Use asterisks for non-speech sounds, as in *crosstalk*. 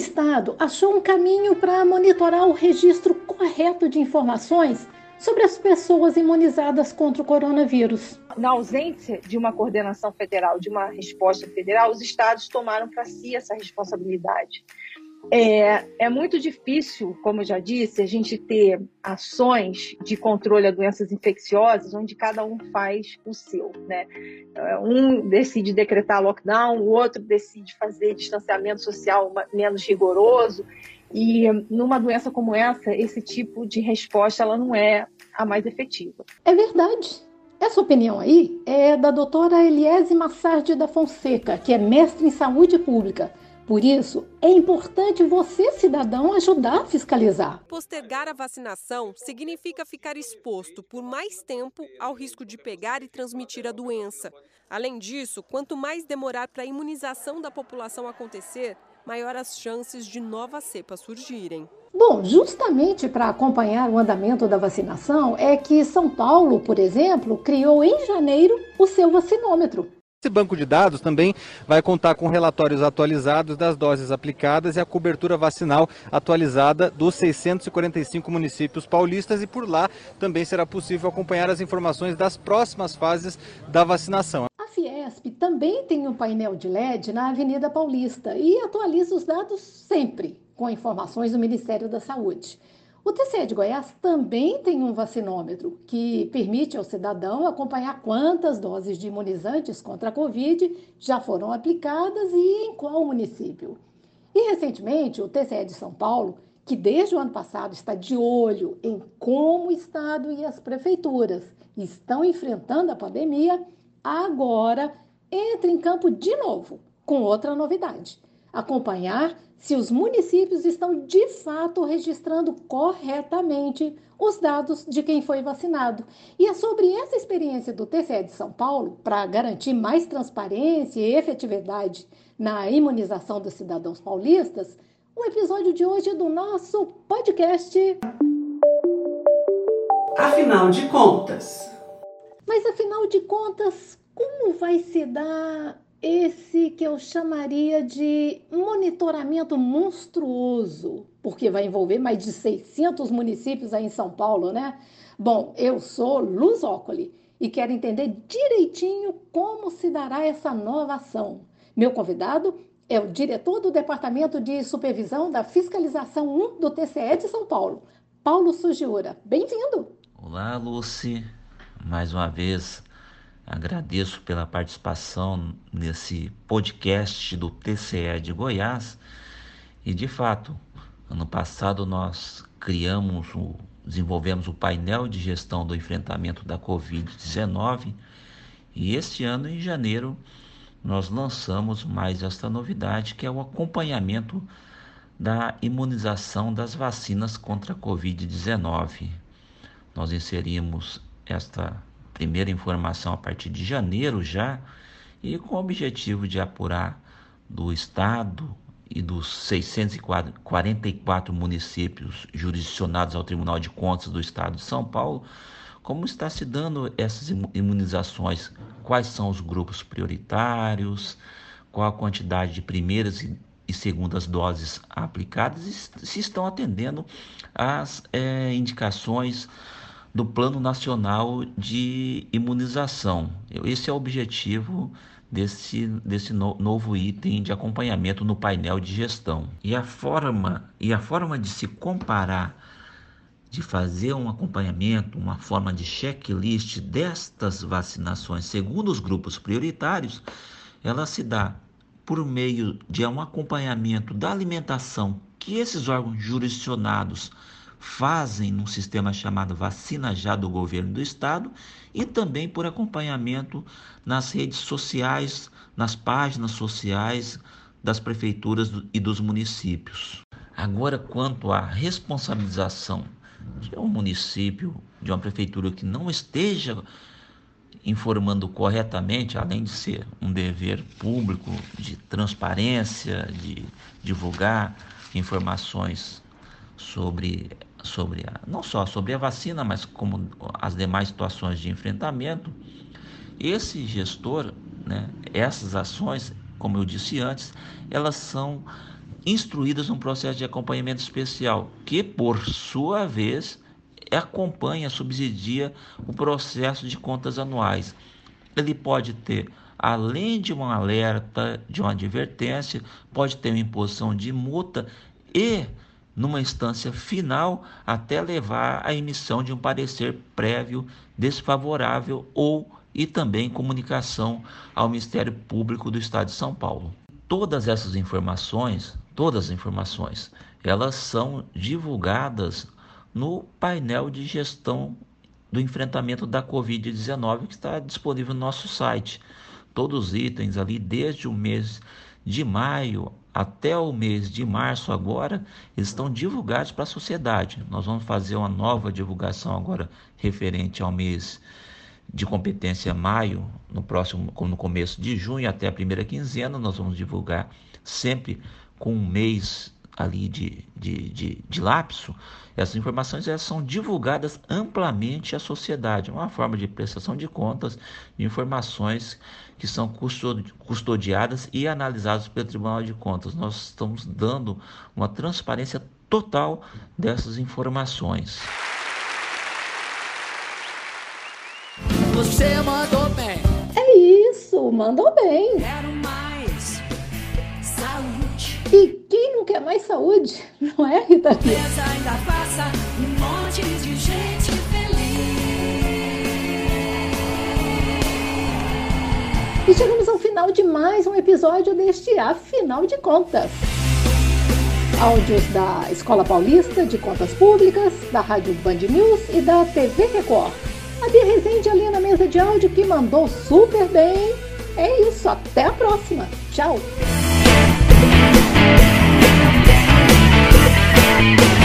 Estado achou um caminho para monitorar o registro correto de informações sobre as pessoas imunizadas contra o coronavírus. Na ausência de uma coordenação federal, de uma resposta federal, os estados tomaram para si essa responsabilidade. É, é, muito difícil, como eu já disse, a gente ter ações de controle a doenças infecciosas onde cada um faz o seu. Né? Um decide decretar lockdown, o outro decide fazer distanciamento social menos rigoroso. E numa doença como essa, esse tipo de resposta ela não é a mais efetiva. É verdade. Essa opinião aí é da doutora Eliese Massardi da Fonseca, que é mestre em saúde pública por isso, é importante você, cidadão, ajudar a fiscalizar. Postergar a vacinação significa ficar exposto por mais tempo ao risco de pegar e transmitir a doença. Além disso, quanto mais demorar para a imunização da população acontecer, maior as chances de novas cepas surgirem. Bom, justamente para acompanhar o andamento da vacinação é que São Paulo, por exemplo, criou em janeiro o seu vacinômetro. Esse banco de dados também vai contar com relatórios atualizados das doses aplicadas e a cobertura vacinal atualizada dos 645 municípios paulistas e por lá também será possível acompanhar as informações das próximas fases da vacinação. A Fiesp também tem um painel de LED na Avenida Paulista e atualiza os dados sempre com informações do Ministério da Saúde. O TCE de Goiás também tem um vacinômetro que permite ao cidadão acompanhar quantas doses de imunizantes contra a Covid já foram aplicadas e em qual município. E recentemente, o TCE de São Paulo, que desde o ano passado está de olho em como o Estado e as prefeituras estão enfrentando a pandemia, agora entra em campo de novo com outra novidade: acompanhar se os municípios estão de fato registrando corretamente os dados de quem foi vacinado. E é sobre essa experiência do TCE de São Paulo, para garantir mais transparência e efetividade na imunização dos cidadãos paulistas, o episódio de hoje do nosso podcast. Afinal de contas. Mas afinal de contas, como vai se dar esse que eu chamaria de monitoramento monstruoso, porque vai envolver mais de 600 municípios aí em São Paulo, né? Bom, eu sou Luz Ócoli e quero entender direitinho como se dará essa nova ação. Meu convidado é o diretor do Departamento de Supervisão da Fiscalização 1 do TCE de São Paulo, Paulo Sugiura. Bem-vindo! Olá, Lucy. Mais uma vez, Agradeço pela participação nesse podcast do TCE de Goiás. E de fato, ano passado nós criamos, o, desenvolvemos o painel de gestão do enfrentamento da Covid-19 e este ano, em janeiro, nós lançamos mais esta novidade que é o acompanhamento da imunização das vacinas contra a Covid-19. Nós inserimos esta primeira informação a partir de janeiro já, e com o objetivo de apurar do Estado e dos 644 municípios jurisdicionados ao Tribunal de Contas do Estado de São Paulo, como está se dando essas imunizações, quais são os grupos prioritários, qual a quantidade de primeiras e segundas doses aplicadas? E se estão atendendo às é, indicações do Plano Nacional de Imunização. Esse é o objetivo desse, desse no, novo item de acompanhamento no painel de gestão. E a forma, e a forma de se comparar, de fazer um acompanhamento, uma forma de checklist destas vacinações segundo os grupos prioritários, ela se dá por meio de um acompanhamento da alimentação que esses órgãos jurisdicionados fazem num sistema chamado Vacina Já do governo do estado e também por acompanhamento nas redes sociais, nas páginas sociais das prefeituras e dos municípios. Agora, quanto à responsabilização de um município, de uma prefeitura que não esteja informando corretamente, além de ser um dever público de transparência, de divulgar informações sobre sobre a, não só sobre a vacina, mas como as demais situações de enfrentamento, esse gestor, né, essas ações, como eu disse antes, elas são instruídas num processo de acompanhamento especial, que por sua vez acompanha, subsidia o processo de contas anuais. Ele pode ter, além de um alerta, de uma advertência, pode ter uma imposição de multa e, numa instância final, até levar à emissão de um parecer prévio desfavorável ou e também comunicação ao Ministério Público do Estado de São Paulo. Todas essas informações, todas as informações, elas são divulgadas no painel de gestão do enfrentamento da Covid-19 que está disponível no nosso site. Todos os itens ali, desde o mês de maio até o mês de março agora, estão divulgados para a sociedade. Nós vamos fazer uma nova divulgação agora referente ao mês de competência maio, no próximo, no começo de junho até a primeira quinzena, nós vamos divulgar sempre com um mês ali de, de, de, de lapso, essas informações elas são divulgadas amplamente à sociedade, uma forma de prestação de contas de informações que são custodiadas e analisadas pelo Tribunal de Contas. Nós estamos dando uma transparência total dessas informações. Você mandou bem. É isso, mandou bem. Quero mais saúde. E quem não quer mais saúde? *laughs* Não é, Rita? ainda passa um monte de gente feliz. E chegamos ao final de mais um episódio deste Afinal de Contas. Áudios da Escola Paulista de Contas Públicas, da Rádio Band News e da TV Record. A Bia Rezende ali na mesa de áudio que mandou super bem. É isso, até a próxima. Tchau! Thank